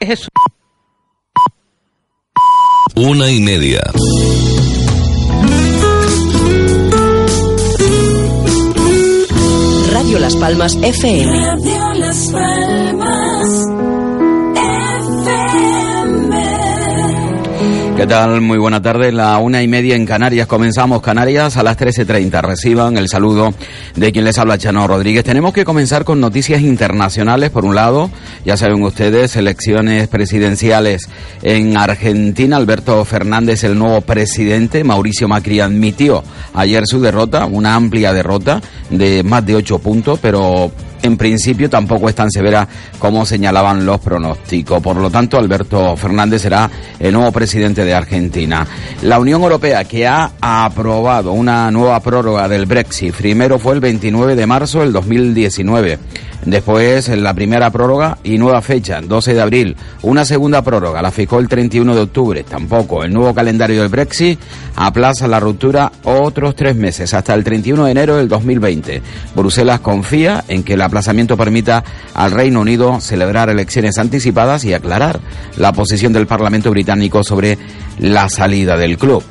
es eso? Una y media. Radio Las Palmas FM. Radio Las Palmas ¿Qué tal? Muy buena tarde. La una y media en Canarias. Comenzamos Canarias a las 13.30. Reciban el saludo de quien les habla, Chano Rodríguez. Tenemos que comenzar con noticias internacionales. Por un lado, ya saben ustedes, elecciones presidenciales en Argentina. Alberto Fernández, el nuevo presidente. Mauricio Macri admitió ayer su derrota, una amplia derrota de más de ocho puntos, pero en principio tampoco es tan severa como señalaban los pronósticos. Por lo tanto, Alberto Fernández será el nuevo presidente de Argentina. La Unión Europea, que ha aprobado una nueva prórroga del Brexit, primero fue el 29 de marzo del 2019. Después la primera prórroga y nueva fecha, 12 de abril. Una segunda prórroga, la fijó el 31 de octubre. Tampoco. El nuevo calendario del Brexit aplaza la ruptura otros tres meses, hasta el 31 de enero del 2020. Bruselas confía en que el aplazamiento permita al Reino Unido celebrar elecciones anticipadas y aclarar la posición del Parlamento británico sobre la salida del club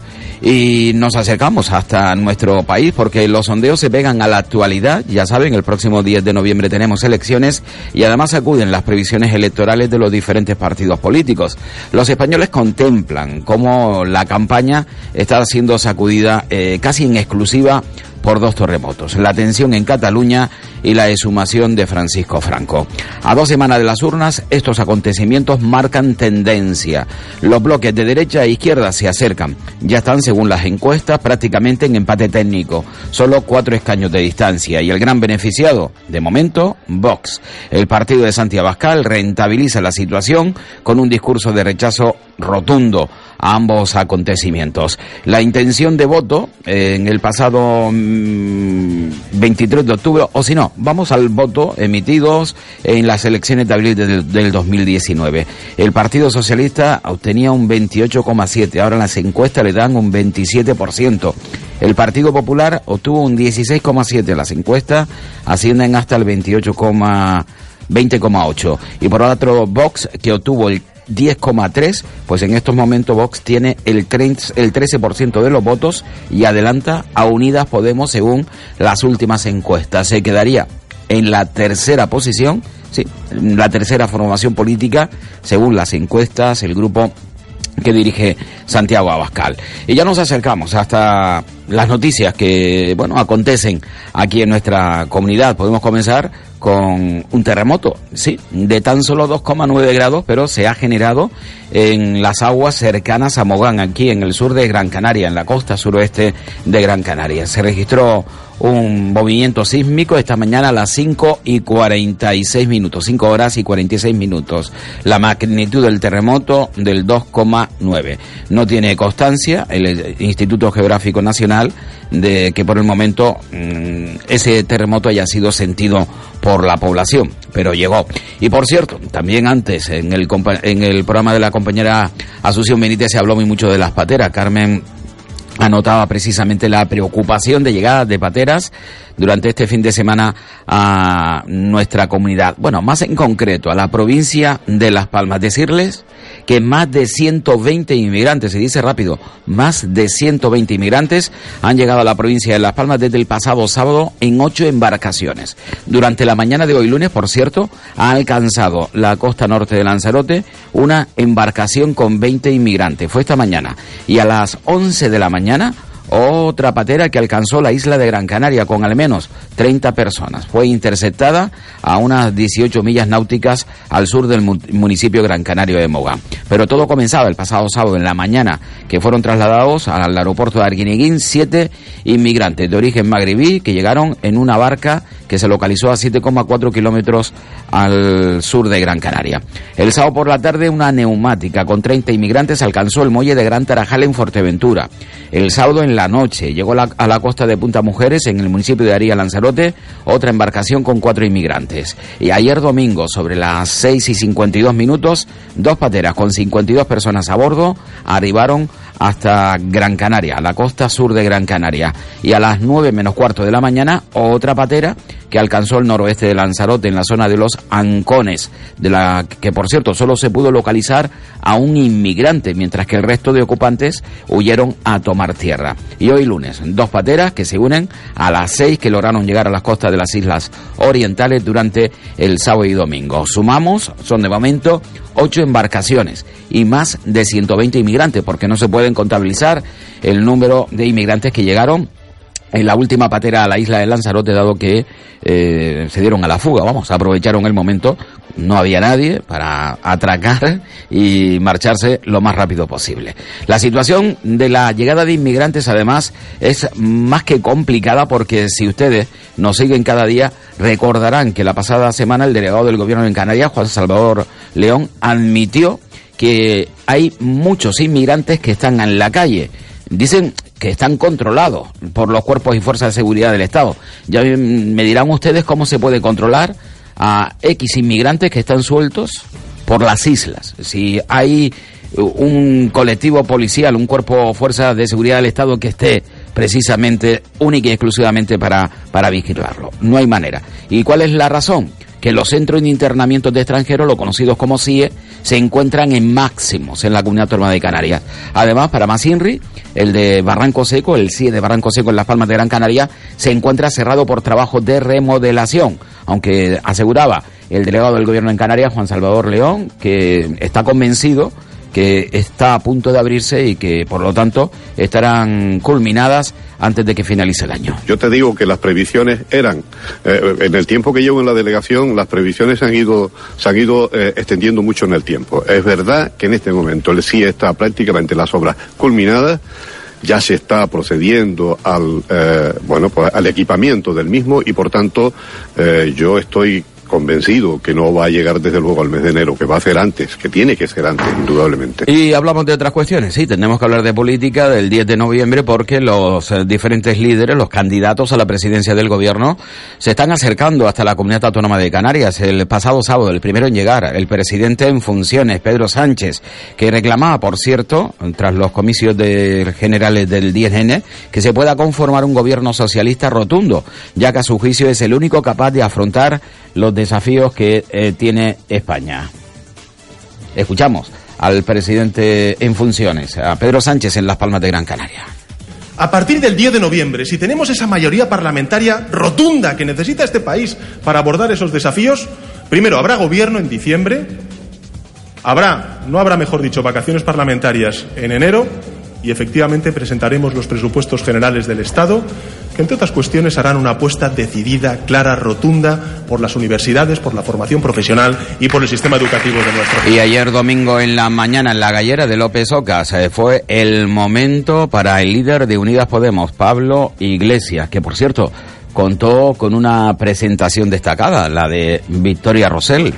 y nos acercamos hasta nuestro país porque los sondeos se pegan a la actualidad. Ya saben, el próximo 10 de noviembre tenemos elecciones y además acuden las previsiones electorales de los diferentes partidos políticos. Los españoles contemplan cómo la campaña está siendo sacudida eh, casi en exclusiva por dos terremotos, la tensión en Cataluña y la exhumación de Francisco Franco. A dos semanas de las urnas, estos acontecimientos marcan tendencia. Los bloques de derecha e izquierda se acercan. Ya están, según las encuestas, prácticamente en empate técnico. Solo cuatro escaños de distancia. Y el gran beneficiado, de momento, Vox. El partido de Santiago Abascal rentabiliza la situación con un discurso de rechazo rotundo a ambos acontecimientos. La intención de voto eh, en el pasado mm, 23 de octubre, o si no, vamos al voto emitidos en las elecciones de abril del, del 2019. El Partido Socialista obtenía un 28,7, ahora en las encuestas le dan un 27%. El Partido Popular obtuvo un 16,7, las encuestas ascienden hasta el 28, 20,8. Y por otro, Vox, que obtuvo el 10,3, pues en estos momentos Vox tiene el, 30, el 13% de los votos y adelanta a Unidas Podemos según las últimas encuestas. Se quedaría en la tercera posición, sí, la tercera formación política según las encuestas, el grupo que dirige Santiago Abascal. Y ya nos acercamos hasta las noticias que, bueno, acontecen aquí en nuestra comunidad. Podemos comenzar con un terremoto, sí, de tan solo 2,9 grados, pero se ha generado en las aguas cercanas a Mogán, aquí en el sur de Gran Canaria, en la costa suroeste de Gran Canaria. Se registró un movimiento sísmico esta mañana a las 5 y 46 minutos, 5 horas y 46 minutos. La magnitud del terremoto del 2,9. No tiene constancia el Instituto Geográfico Nacional de que por el momento mmm, ese terremoto haya sido sentido por la población, pero llegó. Y por cierto, también antes en el, en el programa de la compañera Asunción Benítez se habló muy mucho de las pateras. Carmen anotaba precisamente la preocupación de llegadas de pateras durante este fin de semana a nuestra comunidad. Bueno, más en concreto a la provincia de Las Palmas. Decirles que más de 120 inmigrantes, se dice rápido, más de 120 inmigrantes han llegado a la provincia de Las Palmas desde el pasado sábado en ocho embarcaciones. Durante la mañana de hoy lunes, por cierto, ha alcanzado la costa norte de Lanzarote una embarcación con 20 inmigrantes. Fue esta mañana. Y a las 11 de la mañana otra patera que alcanzó la isla de Gran Canaria con al menos 30 personas. Fue interceptada a unas 18 millas náuticas al sur del municipio Gran Canario de Mogán. Pero todo comenzaba el pasado sábado en la mañana, que fueron trasladados al aeropuerto de Arguineguín siete inmigrantes de origen magrebí que llegaron en una barca que se localizó a 7,4 kilómetros al sur de Gran Canaria. El sábado por la tarde, una neumática con 30 inmigrantes alcanzó el muelle de Gran Tarajal en Fuerteventura. El sábado en la noche llegó a la costa de Punta Mujeres, en el municipio de Aría Lanzarote, otra embarcación con cuatro inmigrantes. Y ayer domingo, sobre las 6 y 52 minutos, dos pateras con 52 personas a bordo arribaron hasta Gran Canaria, la costa sur de Gran Canaria. Y a las 9 menos cuarto de la mañana, otra patera que alcanzó el noroeste de Lanzarote, en la zona de los Ancones, de la que por cierto solo se pudo localizar a un inmigrante, mientras que el resto de ocupantes huyeron a tomar tierra. Y hoy lunes, dos pateras que se unen a las seis que lograron llegar a las costas de las islas orientales durante el sábado y domingo. Sumamos, son de momento ocho embarcaciones y más de 120 inmigrantes, porque no se contabilizar el número de inmigrantes que llegaron en la última patera a la isla de Lanzarote, dado que eh, se dieron a la fuga, vamos, aprovecharon el momento, no había nadie para atracar y marcharse lo más rápido posible. La situación de la llegada de inmigrantes, además, es más que complicada porque si ustedes nos siguen cada día, recordarán que la pasada semana el delegado del gobierno en Canarias, Juan Salvador León, admitió que hay muchos inmigrantes que están en la calle. Dicen que están controlados por los cuerpos y fuerzas de seguridad del Estado. Ya me dirán ustedes cómo se puede controlar a X inmigrantes que están sueltos por las islas. Si hay un colectivo policial, un cuerpo o fuerza de seguridad del Estado que esté precisamente única y exclusivamente para, para vigilarlo. No hay manera. ¿Y cuál es la razón? Que los centros de internamiento de extranjeros, los conocidos como CIE, se encuentran en máximos en la comunidad autónoma de Canarias. Además, para más INRI, el de Barranco Seco, el CIE de Barranco Seco en Las Palmas de Gran Canaria, se encuentra cerrado por trabajo de remodelación, aunque aseguraba el delegado del gobierno en Canarias, Juan Salvador León, que está convencido que está a punto de abrirse y que, por lo tanto, estarán culminadas antes de que finalice el año. Yo te digo que las previsiones eran, eh, en el tiempo que llevo en la delegación, las previsiones se han ido, se han ido eh, extendiendo mucho en el tiempo. Es verdad que en este momento el sí está prácticamente las obras culminadas ya se está procediendo al eh, bueno pues al equipamiento del mismo y por tanto yo estoy convencido que no va a llegar desde luego al mes de enero, que va a ser antes, que tiene que ser antes, indudablemente. Y hablamos de otras cuestiones, sí, tenemos que hablar de política del 10 de noviembre porque los eh, diferentes líderes, los candidatos a la presidencia del gobierno, se están acercando hasta la comunidad autónoma de Canarias. El pasado sábado, el primero en llegar, el presidente en funciones, Pedro Sánchez, que reclamaba, por cierto, tras los comicios de generales del 10N, que se pueda conformar un gobierno socialista rotundo, ya que a su juicio es el único capaz de afrontar los desafíos que eh, tiene España. Escuchamos al presidente en funciones, a Pedro Sánchez en Las Palmas de Gran Canaria. A partir del 10 de noviembre, si tenemos esa mayoría parlamentaria rotunda que necesita este país para abordar esos desafíos, primero habrá gobierno en diciembre, habrá, no habrá mejor dicho, vacaciones parlamentarias en enero y efectivamente presentaremos los presupuestos generales del Estado, que entre otras cuestiones harán una apuesta decidida, clara, rotunda por las universidades, por la formación profesional y por el sistema educativo de nuestro país. Y ayer domingo en la mañana en la gallera de López Ocas eh, fue el momento para el líder de Unidas Podemos, Pablo Iglesias, que por cierto contó con una presentación destacada, la de Victoria Rosell.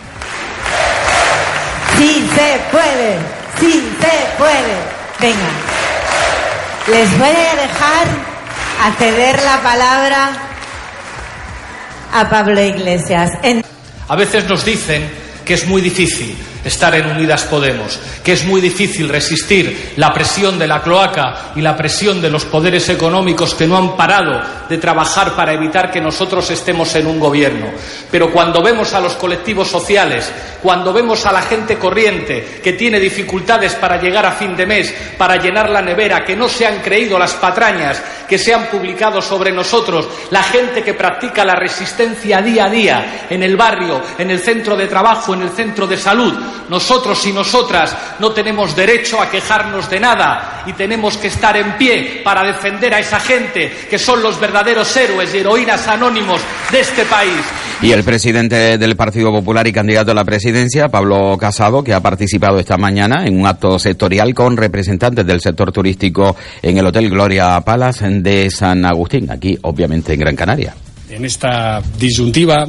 Sí se puede, sí se puede. Venga. Les voy a dejar a ceder la palabra a Pablo Iglesias. A veces nos dicen que es muy difícil estar en Unidas Podemos, que es muy difícil resistir la presión de la cloaca y la presión de los poderes económicos que no han parado de trabajar para evitar que nosotros estemos en un gobierno. Pero cuando vemos a los colectivos sociales, cuando vemos a la gente corriente que tiene dificultades para llegar a fin de mes, para llenar la nevera, que no se han creído las patrañas que se han publicado sobre nosotros, la gente que practica la resistencia día a día en el barrio, en el centro de trabajo, en el centro de salud, nosotros y nosotras no tenemos derecho a quejarnos de nada y tenemos que estar en pie para defender a esa gente que son los verdaderos héroes y heroínas anónimos de este país. Y el presidente del Partido Popular y candidato a la presidencia, Pablo Casado, que ha participado esta mañana en un acto sectorial con representantes del sector turístico en el Hotel Gloria Palace de San Agustín, aquí obviamente en Gran Canaria. En esta disyuntiva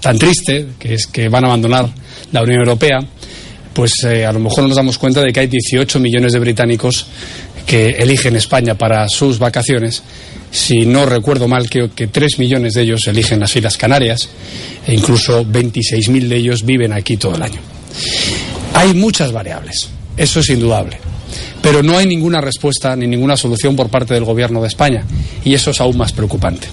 tan triste, que es que van a abandonar la Unión Europea, pues eh, a lo mejor nos damos cuenta de que hay 18 millones de británicos que eligen España para sus vacaciones. Si no recuerdo mal, creo que 3 millones de ellos eligen las Islas Canarias e incluso 26.000 de ellos viven aquí todo el año. Hay muchas variables, eso es indudable. Pero no hay ninguna respuesta ni ninguna solución por parte del Gobierno de España. Y eso es aún más preocupante.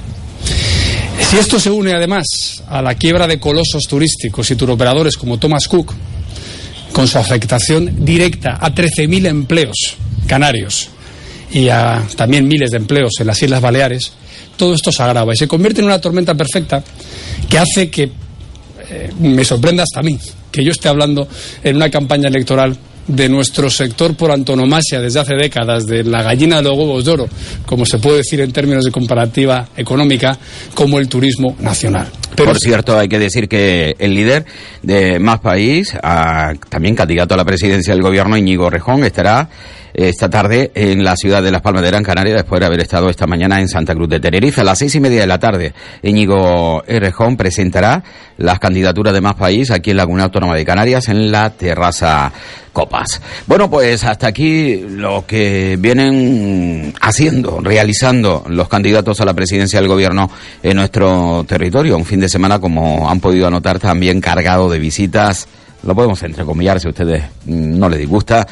Si esto se une además a la quiebra de colosos turísticos y turoperadores como Thomas Cook, con su afectación directa a 13.000 empleos canarios y a también miles de empleos en las Islas Baleares, todo esto se agrava y se convierte en una tormenta perfecta que hace que eh, me sorprenda hasta a mí que yo esté hablando en una campaña electoral de nuestro sector por antonomasia desde hace décadas, de la gallina de los huevos de oro, como se puede decir en términos de comparativa económica, como el turismo nacional. Pero por cierto, hay que decir que el líder de Más País, también candidato a la presidencia del gobierno, Íñigo Rejón, estará esta tarde en la ciudad de Las Palmas de Gran Canaria, después de haber estado esta mañana en Santa Cruz de Tenerife. A las seis y media de la tarde, Íñigo Errejón presentará las candidaturas de Más País aquí en la Comunidad Autónoma de Canarias en la terraza Copas. Bueno, pues hasta aquí lo que vienen haciendo, realizando los candidatos a la presidencia del gobierno en nuestro territorio. Un fin de semana, como han podido anotar, también cargado de visitas lo podemos entrecomillar si a ustedes no les disgusta,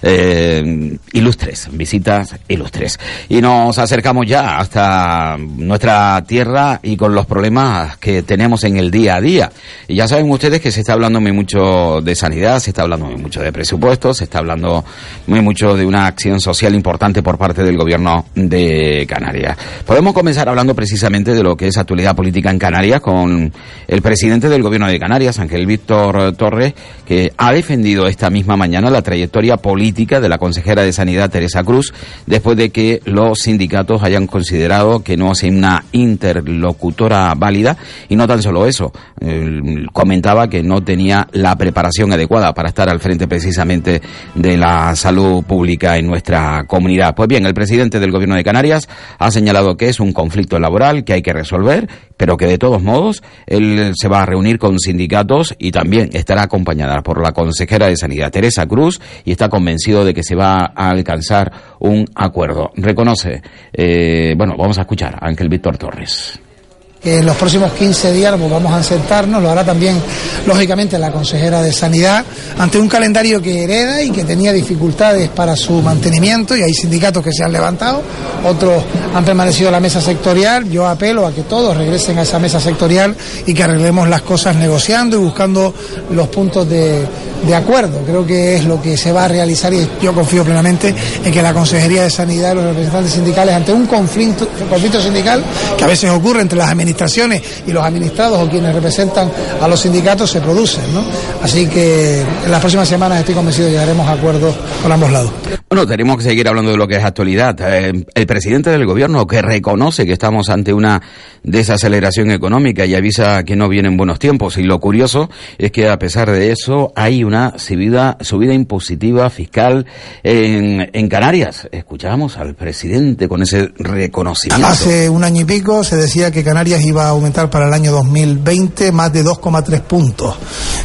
eh, ilustres, visitas ilustres. Y nos acercamos ya hasta nuestra tierra y con los problemas que tenemos en el día a día. Y ya saben ustedes que se está hablando muy mucho de sanidad, se está hablando muy mucho de presupuestos, se está hablando muy mucho de una acción social importante por parte del gobierno de Canarias. Podemos comenzar hablando precisamente de lo que es actualidad política en Canarias con el presidente del gobierno de Canarias, Ángel Víctor Torres, que ha defendido esta misma mañana la trayectoria política de la consejera de Sanidad Teresa Cruz después de que los sindicatos hayan considerado que no es una interlocutora válida y no tan solo eso, comentaba que no tenía la preparación adecuada para estar al frente precisamente de la salud pública en nuestra comunidad. Pues bien, el presidente del Gobierno de Canarias ha señalado que es un conflicto laboral que hay que resolver, pero que de todos modos él se va a reunir con sindicatos y también estará acompañada por la consejera de Sanidad Teresa Cruz y está convencida de que se va a alcanzar un acuerdo. Reconoce, eh, bueno, vamos a escuchar a Ángel Víctor Torres en los próximos 15 días pues, vamos a sentarnos, lo hará también, lógicamente, la consejera de Sanidad, ante un calendario que hereda y que tenía dificultades para su mantenimiento, y hay sindicatos que se han levantado, otros han permanecido en la mesa sectorial. Yo apelo a que todos regresen a esa mesa sectorial y que arreglemos las cosas negociando y buscando los puntos de, de acuerdo. Creo que es lo que se va a realizar y yo confío plenamente en que la Consejería de Sanidad y los representantes sindicales, ante un conflicto, conflicto sindical que a veces ocurre entre las administraciones y los administrados o quienes representan a los sindicatos, se producen. ¿no? Así que en las próximas semanas estoy convencido llegaremos a acuerdos con ambos lados. Bueno, tenemos que seguir hablando de lo que es actualidad. Eh, el presidente del gobierno que reconoce que estamos ante una desaceleración económica y avisa que no vienen buenos tiempos. Y lo curioso es que a pesar de eso hay una subida, subida impositiva fiscal en, en Canarias. Escuchamos al presidente con ese reconocimiento. Hace un año y pico se decía que Canarias iba a aumentar para el año 2020 más de 2,3 puntos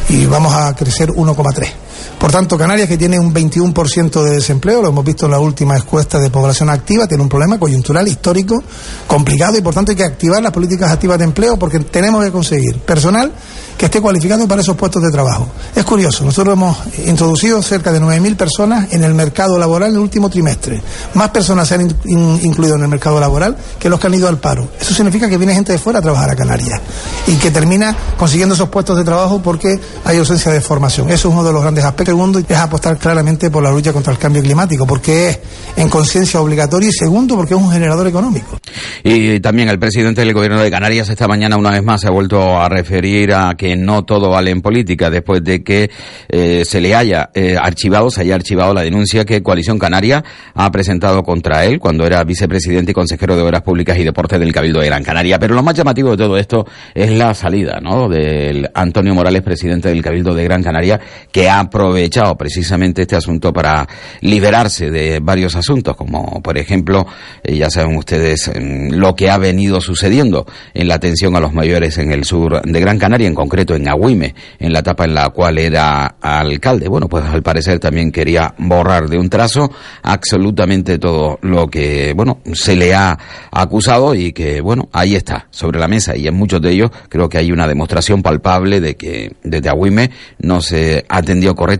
y vamos a crecer 1,3. Por tanto, Canarias, que tiene un 21% de desempleo, lo hemos visto en la última encuesta de población activa, tiene un problema coyuntural histórico complicado y por tanto hay que activar las políticas activas de empleo porque tenemos que conseguir personal que esté cualificado para esos puestos de trabajo. Es curioso, nosotros hemos introducido cerca de 9.000 personas en el mercado laboral en el último trimestre. Más personas se han incluido en el mercado laboral que los que han ido al paro. Eso significa que viene gente de fuera a trabajar a Canarias y que termina consiguiendo esos puestos de trabajo porque hay ausencia de formación. Eso es uno de los grandes aspectos. Segundo, es apostar claramente por la lucha contra el cambio climático, porque es en conciencia obligatoria y segundo, porque es un generador económico. Y también el presidente del gobierno de Canarias esta mañana una vez más se ha vuelto a referir a que no todo vale en política después de que eh, se le haya eh, archivado, se haya archivado la denuncia que Coalición Canaria ha presentado contra él cuando era vicepresidente y consejero de Obras Públicas y Deportes del Cabildo de Gran Canaria. Pero lo más llamativo de todo esto es la salida, ¿no? Del Antonio Morales, presidente del Cabildo de Gran Canaria, que ha aprovechado precisamente este asunto para liberarse de varios asuntos, como por ejemplo, eh, ya saben ustedes, lo que ha venido sucediendo en la atención a los mayores en el sur de Gran Canaria, en concreto en Agüime, en la etapa en la cual era alcalde. Bueno, pues al parecer también quería borrar de un trazo absolutamente todo lo que, bueno, se le ha acusado y que, bueno, ahí está, sobre la mesa. Y en muchos de ellos creo que hay una demostración palpable de que desde Agüime no se atendió correctamente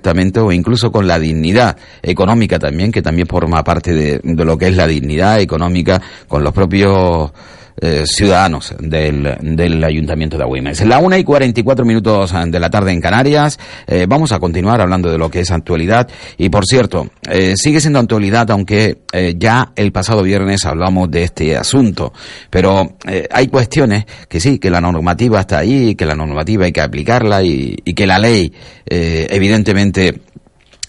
o incluso con la dignidad económica también, que también forma parte de, de lo que es la dignidad económica con los propios eh, ciudadanos del, del Ayuntamiento de Agüimes. La una y 44 minutos de la tarde en Canarias. Eh, vamos a continuar hablando de lo que es actualidad. Y por cierto, eh, sigue siendo actualidad, aunque ya el pasado viernes hablamos de este asunto. Pero hay cuestiones que sí, que la normativa está ahí, que la normativa hay que aplicarla y, que la ley, evidentemente,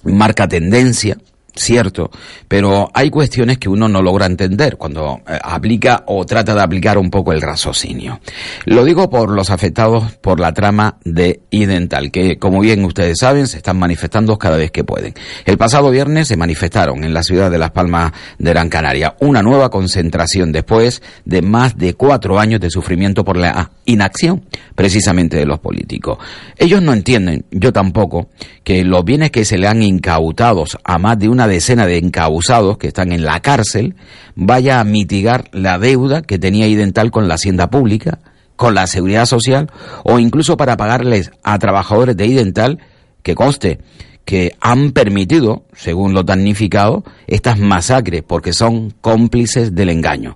marca tendencia cierto, pero hay cuestiones que uno no logra entender cuando eh, aplica o trata de aplicar un poco el raciocinio. Lo digo por los afectados por la trama de Idental, que como bien ustedes saben se están manifestando cada vez que pueden. El pasado viernes se manifestaron en la ciudad de Las Palmas de Gran Canaria una nueva concentración después de más de cuatro años de sufrimiento por la inacción precisamente de los políticos. Ellos no entienden, yo tampoco, que los bienes que se le han incautados a más de una decena de encausados que están en la cárcel vaya a mitigar la deuda que tenía Idental con la hacienda pública, con la seguridad social o incluso para pagarles a trabajadores de Idental que conste que han permitido, según los damnificados, estas masacres porque son cómplices del engaño.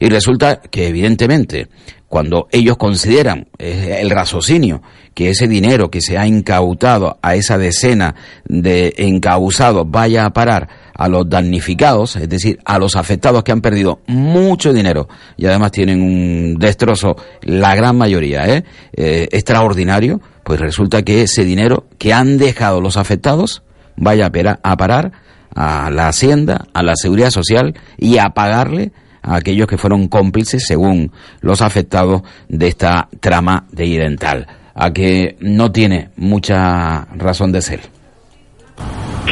Y resulta que evidentemente cuando ellos consideran el raciocinio que ese dinero que se ha incautado a esa decena de encausados vaya a parar a los damnificados, es decir, a los afectados que han perdido mucho dinero y además tienen un destrozo, la gran mayoría, ¿eh? Eh, extraordinario, pues resulta que ese dinero que han dejado los afectados vaya a, a parar a la hacienda, a la seguridad social y a pagarle a aquellos que fueron cómplices, según los afectados de esta trama de Idental, a que no tiene mucha razón de ser.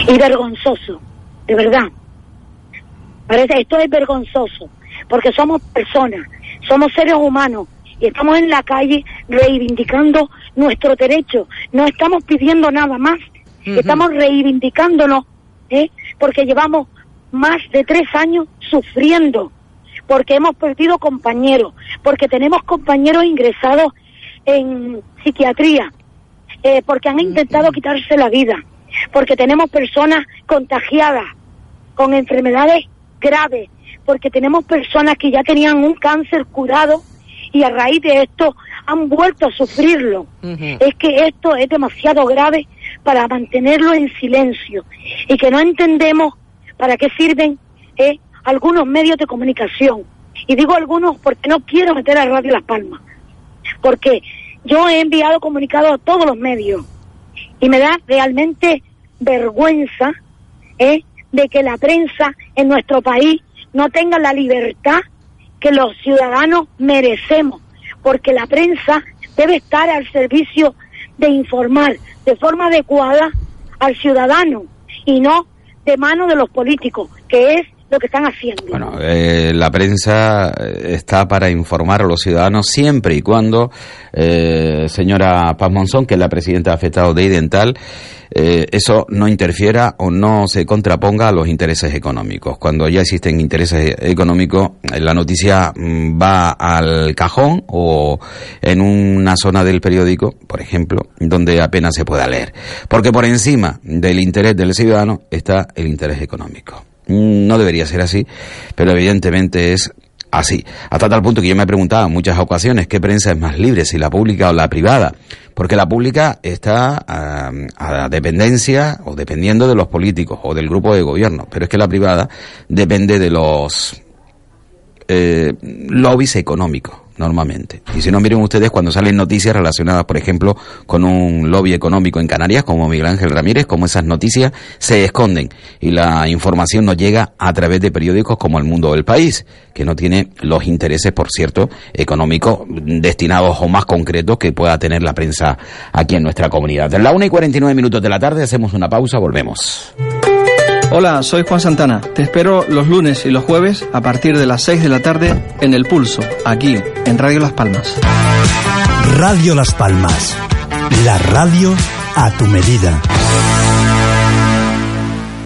y vergonzoso, de verdad. Parece, esto es vergonzoso, porque somos personas, somos seres humanos y estamos en la calle reivindicando nuestro derecho. No estamos pidiendo nada más, estamos reivindicándonos, ¿eh? porque llevamos más de tres años sufriendo, porque hemos perdido compañeros, porque tenemos compañeros ingresados en psiquiatría, eh, porque han intentado quitarse la vida, porque tenemos personas contagiadas con enfermedades graves, porque tenemos personas que ya tenían un cáncer curado y a raíz de esto han vuelto a sufrirlo. Es que esto es demasiado grave para mantenerlo en silencio y que no entendemos para qué sirven eh, algunos medios de comunicación. Y digo algunos porque no quiero meter a Radio Las Palmas, porque yo he enviado comunicados a todos los medios y me da realmente vergüenza ¿eh? de que la prensa en nuestro país no tenga la libertad que los ciudadanos merecemos, porque la prensa debe estar al servicio de informar de forma adecuada al ciudadano y no de mano de los políticos, que es lo que están haciendo. Bueno, eh, la prensa eh, está para informar a los ciudadanos siempre y cuando, eh, señora Paz Monzón, que es la presidenta afectada de Idental, eh, eso no interfiera o no se contraponga a los intereses económicos. Cuando ya existen intereses económicos, la noticia mm, va al cajón o en una zona del periódico, por ejemplo, donde apenas se pueda leer. Porque por encima del interés del ciudadano está el interés económico. No debería ser así, pero evidentemente es así. Hasta tal punto que yo me he preguntado en muchas ocasiones qué prensa es más libre, si la pública o la privada. Porque la pública está ah, a dependencia o dependiendo de los políticos o del grupo de gobierno. Pero es que la privada depende de los eh, lobbies económicos normalmente. Y si no, miren ustedes cuando salen noticias relacionadas, por ejemplo, con un lobby económico en Canarias, como Miguel Ángel Ramírez, como esas noticias se esconden y la información no llega a través de periódicos como El Mundo del País, que no tiene los intereses, por cierto, económicos destinados o más concretos que pueda tener la prensa aquí en nuestra comunidad. De la 1 y 49 minutos de la tarde hacemos una pausa, volvemos. Hola, soy Juan Santana. Te espero los lunes y los jueves a partir de las 6 de la tarde en El Pulso, aquí, en Radio Las Palmas. Radio Las Palmas. La radio a tu medida.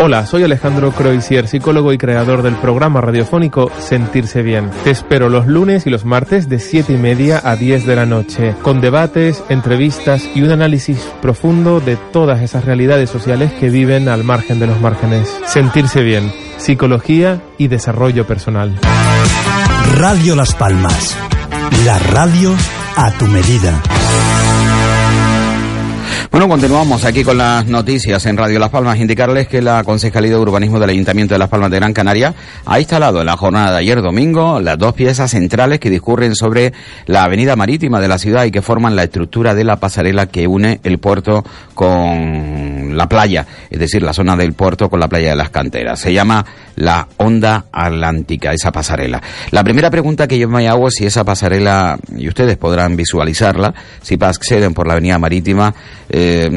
Hola, soy Alejandro Croisier, psicólogo y creador del programa radiofónico Sentirse Bien. Te espero los lunes y los martes de 7 y media a 10 de la noche, con debates, entrevistas y un análisis profundo de todas esas realidades sociales que viven al margen de los márgenes. Sentirse Bien, psicología y desarrollo personal. Radio Las Palmas. La radio a tu medida. Bueno, continuamos aquí con las noticias en Radio Las Palmas. Indicarles que la Concejalía de Urbanismo del Ayuntamiento de Las Palmas de Gran Canaria ha instalado en la jornada de ayer domingo las dos piezas centrales que discurren sobre la avenida marítima de la ciudad y que forman la estructura de la pasarela que une el puerto con la playa, es decir, la zona del puerto con la playa de las canteras. Se llama la Onda Atlántica, esa pasarela. La primera pregunta que yo me hago es si esa pasarela, y ustedes podrán visualizarla, si acceden por la avenida marítima, eh,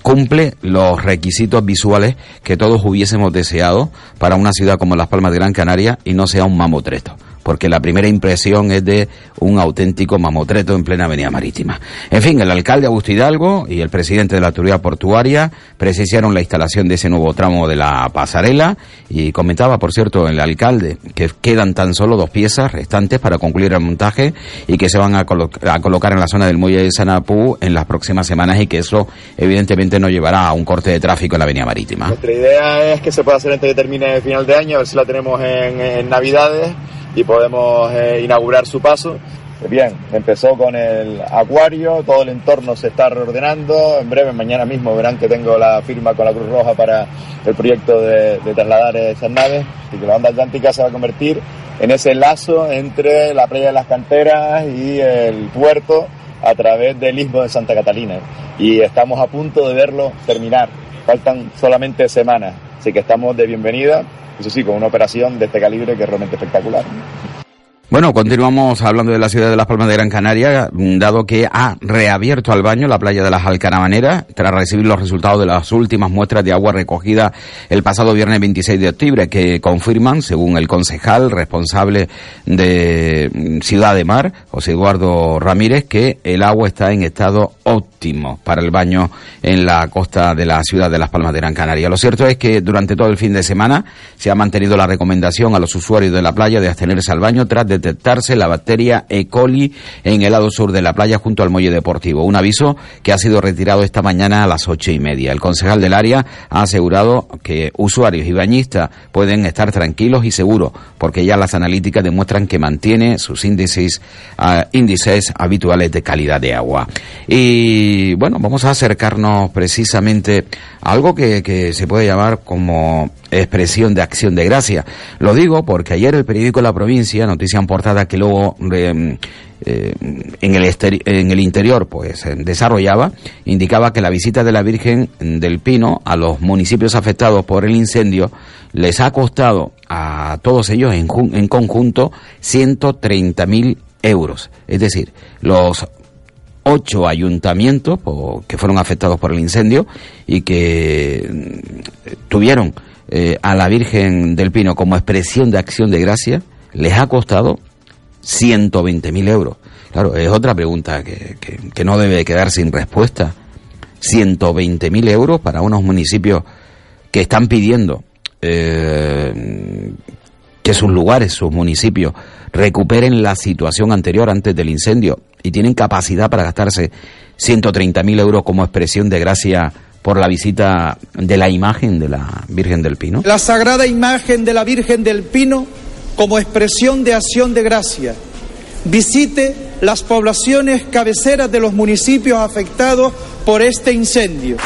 cumple los requisitos visuales que todos hubiésemos deseado para una ciudad como Las Palmas de Gran Canaria y no sea un mamotreto porque la primera impresión es de un auténtico mamotreto en plena avenida marítima. En fin, el alcalde Augusto Hidalgo y el presidente de la autoridad portuaria presenciaron la instalación de ese nuevo tramo de la pasarela y comentaba, por cierto, el alcalde que quedan tan solo dos piezas restantes para concluir el montaje y que se van a, colocar en la zona del muelle de Sanapú en las próximas semanas y que eso evidentemente no llevará a un corte de tráfico en la avenida marítima. Nuestra idea es que se pueda hacer antes que termine el final de año, a ver si la tenemos en, en Navidades y podemos eh, inaugurar su paso. Bien, empezó con el acuario, todo el entorno se está reordenando. En breve, mañana mismo verán que tengo la firma con la Cruz Roja para el proyecto de, trasladar esas naves y que la banda atlántica se va a convertir en ese lazo entre la playa de las canteras y el puerto a través del istmo de Santa Catalina. Y estamos a punto de verlo terminar. Faltan solamente semanas, así que estamos de bienvenida eso sí, con una operación de este calibre que es realmente espectacular. Bueno, continuamos hablando de la ciudad de Las Palmas de Gran Canaria, dado que ha reabierto al baño la playa de las Alcaramaneras tras recibir los resultados de las últimas muestras de agua recogida el pasado viernes 26 de octubre, que confirman, según el concejal responsable de Ciudad de Mar, José Eduardo Ramírez, que el agua está en estado óptimo para el baño en la costa de la ciudad de Las Palmas de Gran Canaria. Lo cierto es que durante todo el fin de semana se ha mantenido la recomendación a los usuarios de la playa de abstenerse al baño tras de detectarse la bacteria E. coli en el lado sur de la playa junto al muelle deportivo. Un aviso que ha sido retirado esta mañana a las ocho y media. El concejal del área ha asegurado que usuarios y bañistas pueden estar tranquilos y seguros porque ya las analíticas demuestran que mantiene sus índices, uh, índices habituales de calidad de agua. Y bueno, vamos a acercarnos precisamente a algo que, que se puede llamar como expresión de acción de gracia. Lo digo porque ayer el periódico La Provincia, noticia en portada que luego eh, eh, en, el en el interior pues eh, desarrollaba, indicaba que la visita de la Virgen del Pino a los municipios afectados por el incendio les ha costado a todos ellos en, en conjunto 130.000 euros. Es decir, los ocho ayuntamientos que fueron afectados por el incendio y que mm, tuvieron eh, a la Virgen del Pino como expresión de acción de gracia les ha costado 120.000 euros. Claro, es otra pregunta que, que, no debe quedar sin respuesta. 120.000 euros para unos municipios que están pidiendo eh, que sus lugares, sus municipios, recuperen la situación anterior antes del incendio y tienen capacidad para gastarse 130.000 euros como expresión de gracia por la visita de la imagen de la Virgen del Pino? La sagrada imagen de la Virgen del Pino como expresión de acción de gracia. Visite las poblaciones cabeceras de los municipios afectados por este incendio.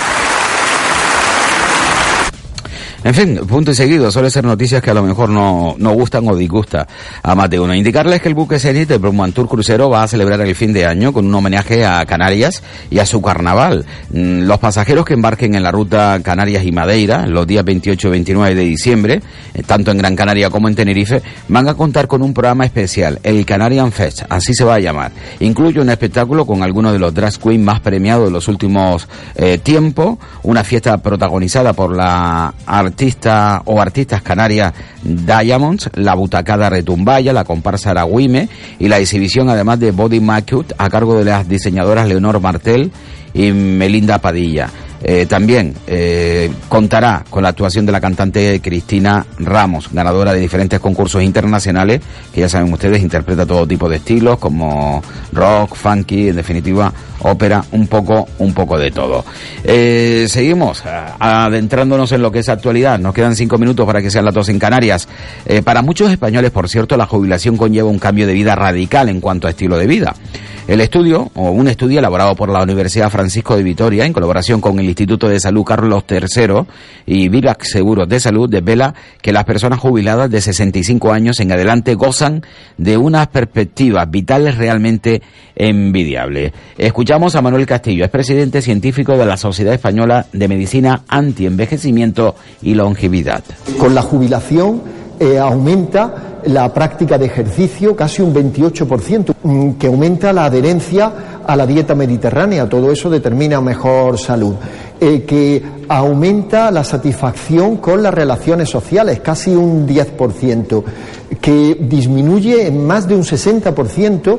En fin, punto y seguido, suele ser noticias que a lo mejor no, no gustan o disgusta a más de uno. Indicarles que el buque Zenit de Bromantur Crucero va a celebrar el fin de año con un homenaje a Canarias y a su carnaval. Mm, Los pasajeros que embarquen en la ruta Canarias y Madeira los días 28 y 29 de diciembre, eh, tanto en Gran Canaria como en Tenerife, van a contar con un programa especial, el Canarian Fest, así se va a llamar. Incluye un espectáculo con algunos de los drag queens más premiados de los últimos eh, tiempos, una fiesta protagonizada por la artista o artistas canarias Diamonds, la butacada Retumbaya, la comparsa Aragüime y la exhibición además de Body Macut a cargo de las diseñadoras Leonor Martel y Melinda Padilla. Eh, también eh, contará con la actuación de la cantante Cristina Ramos, ganadora de diferentes concursos internacionales, que ya saben ustedes, interpreta todo tipo de estilos, como rock, funky, en definitiva, ópera, un poco, un poco de todo. Eh, seguimos adentrándonos en lo que es actualidad. Nos quedan cinco minutos para que sean las dos en Canarias. Para muchos españoles, por cierto, la jubilación conlleva un cambio de vida radical en cuanto a estilo de vida. El estudio, o un estudio elaborado por la Universidad Francisco de Vitoria, en colaboración con el Instituto de Salud Carlos III y Vivac Seguros de Salud, desvela que las personas jubiladas de 65 años en adelante gozan de unas perspectivas vitales realmente envidiables. Escuchamos a Manuel Castillo, es presidente científico de la Sociedad Española de Medicina Antienvejecimiento y Longevidad. Con la jubilación eh, aumenta la práctica de ejercicio casi un 28%, mm, que aumenta la adherencia a la dieta mediterránea. Todo eso determina mejor salud. Eh, que aumenta la satisfacción con las relaciones sociales, casi un 10%. Que disminuye en más de un 60%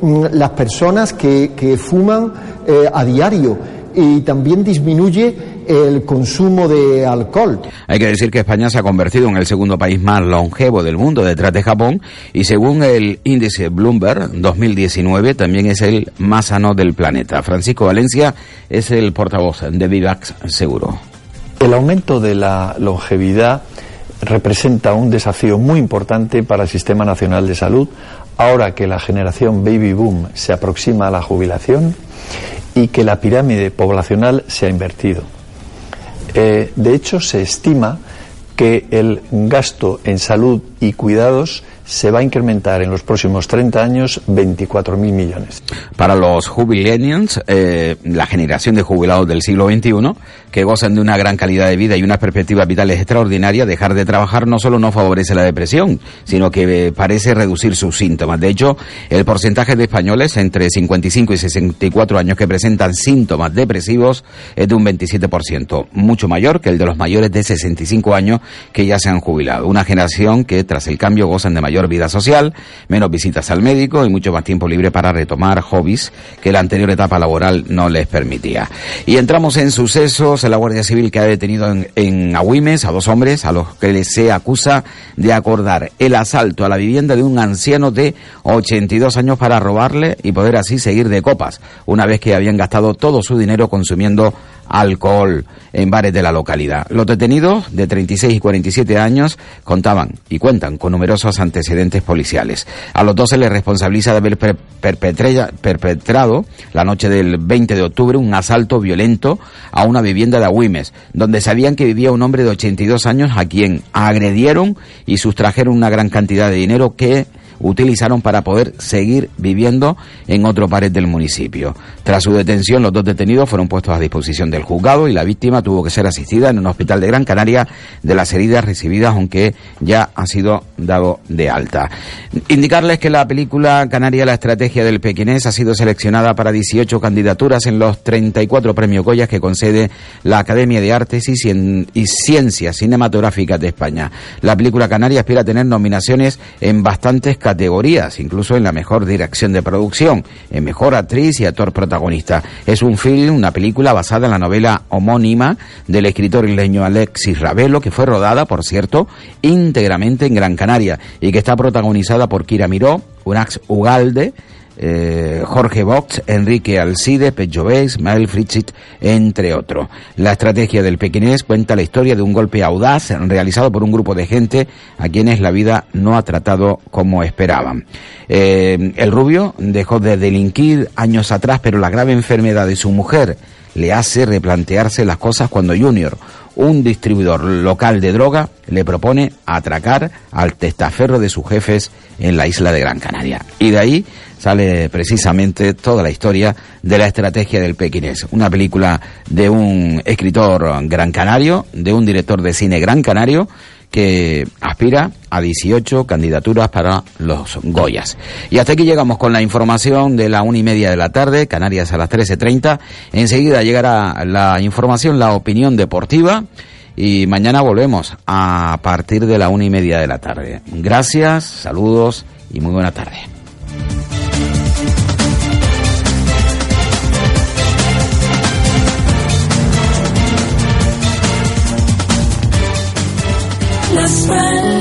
mm, las personas que, fuman eh, a diario. Y también disminuye el consumo de alcohol. Hay que decir que España se ha convertido en el segundo país más longevo del mundo detrás de Japón y según el índice Bloomberg 2019 también es el más sano del planeta. Francisco Valencia es el portavoz de Vivax Seguro. El aumento de la longevidad representa un desafío muy importante para el Sistema Nacional de Salud, ahora que la generación baby boom se aproxima a la jubilación y que la pirámide poblacional se ha invertido. Eh, de hecho, se estima que el gasto en salud y cuidados se va a incrementar en los próximos 30 años 24.000 millones. Para los jubilenials, eh, la generación de jubilados del siglo XXI, que gozan de una gran calidad de vida y unas perspectivas vitales extraordinarias, dejar de trabajar no solo no favorece la depresión, sino que eh, parece reducir sus síntomas. De hecho, el porcentaje de españoles entre 55 y 64 años que presentan síntomas depresivos es de un 27%, mucho mayor que el de los mayores de 65 años que ya se han jubilado. Una generación que tras el cambio gozan de mayor vida social, menos visitas al médico y mucho más tiempo libre para retomar hobbies que la anterior etapa laboral no les permitía. Y entramos en sucesos, la Guardia Civil que ha detenido en, en Agüimes a dos hombres a los que se acusa de acordar el asalto a la vivienda de un anciano de 82 años para robarle y poder así seguir de copas, una vez que habían gastado todo su dinero consumiendo alcohol en bares de la localidad. Los detenidos de 36 y 47 años contaban y cuentan con numerosos antecedentes policiales. A los dos se les responsabiliza de haber perpetrado la noche del 20 de octubre un asalto violento a una vivienda de Agüimes, donde sabían que vivía un hombre de 82 años a quien agredieron y sustrajeron una gran cantidad de dinero que utilizaron para poder seguir viviendo en otro pared del municipio. Tras su detención, los dos detenidos fueron puestos a disposición del juzgado y la víctima tuvo que ser asistida en un hospital de Gran Canaria de las heridas recibidas, aunque ya ha sido dado de alta. Indicarles que la película Canaria, la estrategia del pequinés, ha sido seleccionada para 18 candidaturas en los 34 premios Goya que concede la Academia de Artes y, y Ciencias Cinematográficas de España. La película Canaria aspira a tener nominaciones en bastantes categorías, incluso en la mejor dirección de producción, en mejor actriz y actor protagonista. Es un film, una película basada en la novela homónima del escritor isleño Alexis Ravelo, que fue rodada, por cierto, íntegramente en Gran Canaria y que está protagonizada por Kira Miró, Unax Ugalde, eh, Jorge Vox, Enrique Alcide, Pecho Beis, Mael Fritzit, entre otros. La estrategia del pequinés cuenta la historia de un golpe audaz realizado por un grupo de gente a quienes la vida no ha tratado como esperaban. Eh, el rubio dejó de delinquir años atrás, pero la grave enfermedad de su mujer le hace replantearse las cosas cuando Junior, un distribuidor local de droga le propone atracar al testaferro de sus jefes en la isla de Gran Canaria. Y de ahí sale precisamente toda la historia de la estrategia del pequinés. Una película de un escritor gran canario, de un director de cine gran canario, que aspira a 18 candidaturas para los Goyas. Y hasta aquí llegamos con la información de la una y media de la tarde, Canarias a las 13.30. Enseguida llegará la información, la opinión deportiva. Y mañana volvemos a partir de la una y media de la tarde. Gracias, saludos y muy buena tarde. Las Palmas.